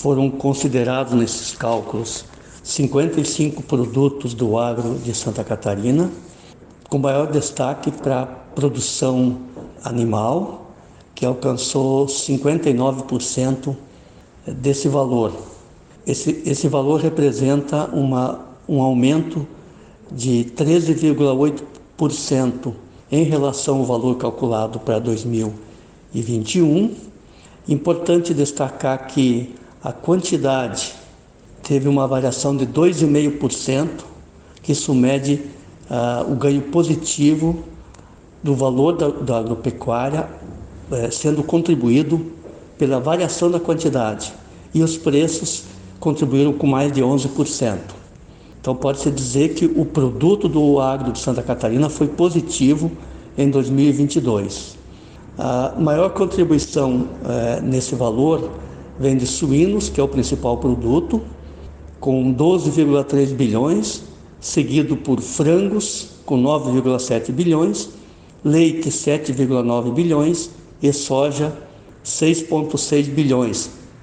foram considerados nesses cálculos 55 produtos do agro de Santa Catarina, com maior destaque para a produção animal, que alcançou 59% desse valor. Esse, esse valor representa uma, um aumento de 13,8% em relação ao valor calculado para 2021. Importante destacar que a quantidade teve uma variação de 2,5%, que isso mede uh, o ganho positivo do valor da, da agropecuária uh, sendo contribuído pela variação da quantidade e os preços contribuíram com mais de 11%. Então pode-se dizer que o produto do agro de Santa Catarina foi positivo em 2022. A maior contribuição eh, nesse valor vem de suínos, que é o principal produto, com 12,3 bilhões, seguido por frangos, com 9,7 bilhões, leite, 7,9 bilhões e soja, 6,6 bilhões,